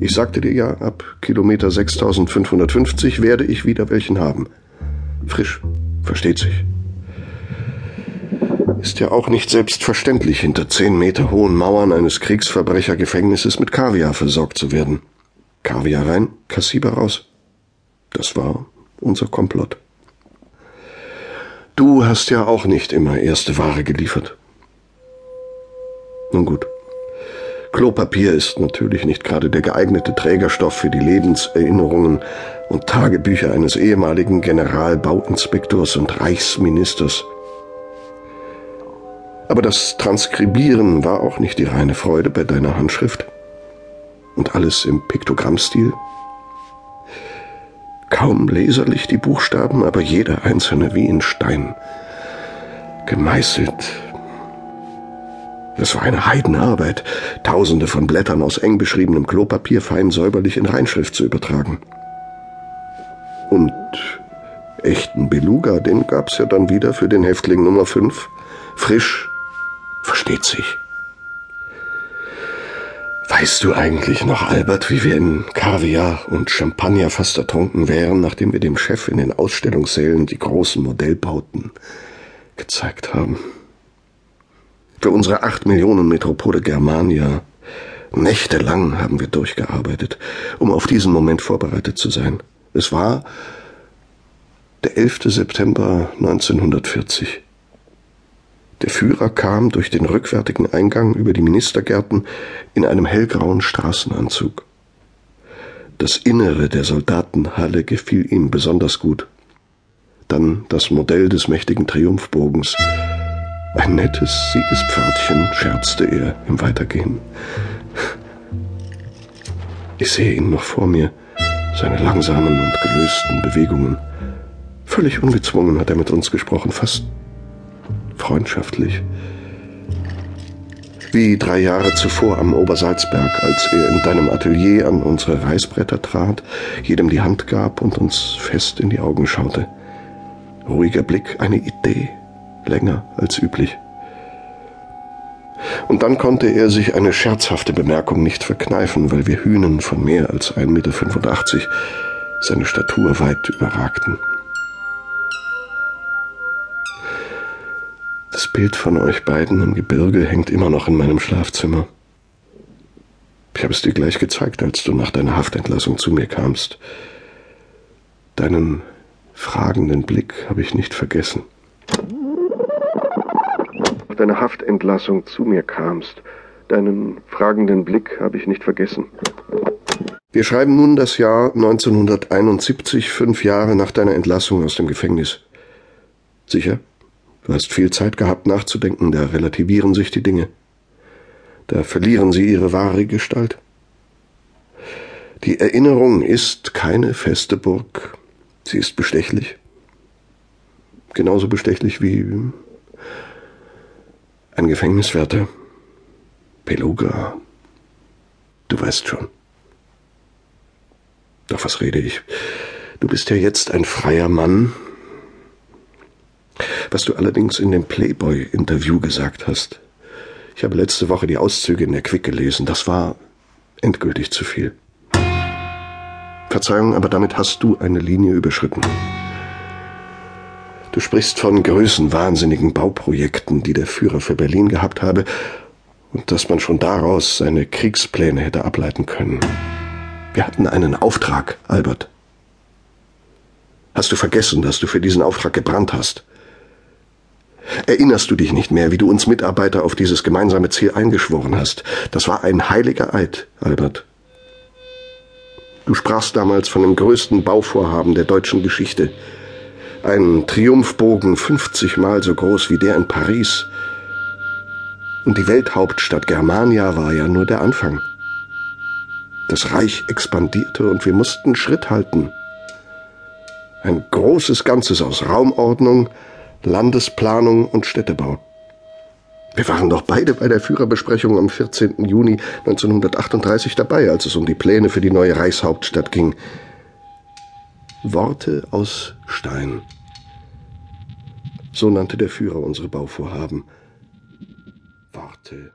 Ich sagte dir ja, ab Kilometer 6550 werde ich wieder welchen haben. Frisch, versteht sich. Ist ja auch nicht selbstverständlich, hinter zehn Meter hohen Mauern eines Kriegsverbrechergefängnisses mit Kaviar versorgt zu werden. Kaviar rein, Kassiber raus. Das war unser Komplott. Du hast ja auch nicht immer erste Ware geliefert. Nun gut. Klopapier ist natürlich nicht gerade der geeignete Trägerstoff für die Lebenserinnerungen und Tagebücher eines ehemaligen Generalbauinspektors und Reichsministers. Aber das Transkribieren war auch nicht die reine Freude bei deiner Handschrift. Und alles im Piktogrammstil. Kaum leserlich die Buchstaben, aber jeder einzelne wie in Stein. Gemeißelt. Es war eine Heidenarbeit, tausende von Blättern aus eng beschriebenem Klopapier fein säuberlich in Reinschrift zu übertragen. Und echten Beluga, den gab's ja dann wieder für den Häftling Nummer 5. Frisch, versteht sich. Weißt du eigentlich noch, Albert, wie wir in Kaviar und Champagner fast ertrunken wären, nachdem wir dem Chef in den Ausstellungssälen die großen Modellbauten gezeigt haben? Für unsere acht Millionen Metropole Germania. Nächtelang haben wir durchgearbeitet, um auf diesen Moment vorbereitet zu sein. Es war der 11. September 1940. Der Führer kam durch den rückwärtigen Eingang über die Ministergärten in einem hellgrauen Straßenanzug. Das Innere der Soldatenhalle gefiel ihm besonders gut. Dann das Modell des mächtigen Triumphbogens. Ein nettes Siegespförtchen, scherzte er im Weitergehen. Ich sehe ihn noch vor mir, seine langsamen und gelösten Bewegungen. Völlig ungezwungen hat er mit uns gesprochen, fast freundschaftlich. Wie drei Jahre zuvor am Obersalzberg, als er in deinem Atelier an unsere Reißbretter trat, jedem die Hand gab und uns fest in die Augen schaute. Ruhiger Blick, eine Idee, länger als üblich. Und dann konnte er sich eine scherzhafte Bemerkung nicht verkneifen, weil wir Hühnen von mehr als 1,85 Meter seine Statur weit überragten. Das Bild von euch beiden im Gebirge hängt immer noch in meinem Schlafzimmer. Ich habe es dir gleich gezeigt, als du nach deiner Haftentlassung zu mir kamst. Deinen fragenden Blick habe ich nicht vergessen. Deiner Haftentlassung zu mir kamst. Deinen fragenden Blick habe ich nicht vergessen. Wir schreiben nun das Jahr 1971, fünf Jahre nach deiner Entlassung aus dem Gefängnis. Sicher? Du hast viel Zeit gehabt nachzudenken, da relativieren sich die Dinge. Da verlieren sie ihre wahre Gestalt. Die Erinnerung ist keine feste Burg. Sie ist bestechlich. Genauso bestechlich wie ein Gefängniswärter. Beluga. Du weißt schon. Doch was rede ich? Du bist ja jetzt ein freier Mann, was du allerdings in dem Playboy-Interview gesagt hast. Ich habe letzte Woche die Auszüge in der Quick gelesen. Das war endgültig zu viel. Verzeihung, aber damit hast du eine Linie überschritten. Du sprichst von größenwahnsinnigen Bauprojekten, die der Führer für Berlin gehabt habe, und dass man schon daraus seine Kriegspläne hätte ableiten können. Wir hatten einen Auftrag, Albert. Hast du vergessen, dass du für diesen Auftrag gebrannt hast? Erinnerst du dich nicht mehr, wie du uns Mitarbeiter auf dieses gemeinsame Ziel eingeschworen hast? Das war ein heiliger Eid, Albert. Du sprachst damals von dem größten Bauvorhaben der deutschen Geschichte. Ein Triumphbogen 50 Mal so groß wie der in Paris. Und die Welthauptstadt Germania war ja nur der Anfang. Das Reich expandierte und wir mussten Schritt halten. Ein großes Ganzes aus Raumordnung, Landesplanung und Städtebau. Wir waren doch beide bei der Führerbesprechung am 14. Juni 1938 dabei, als es um die Pläne für die neue Reichshauptstadt ging. Worte aus Stein. So nannte der Führer unsere Bauvorhaben. Worte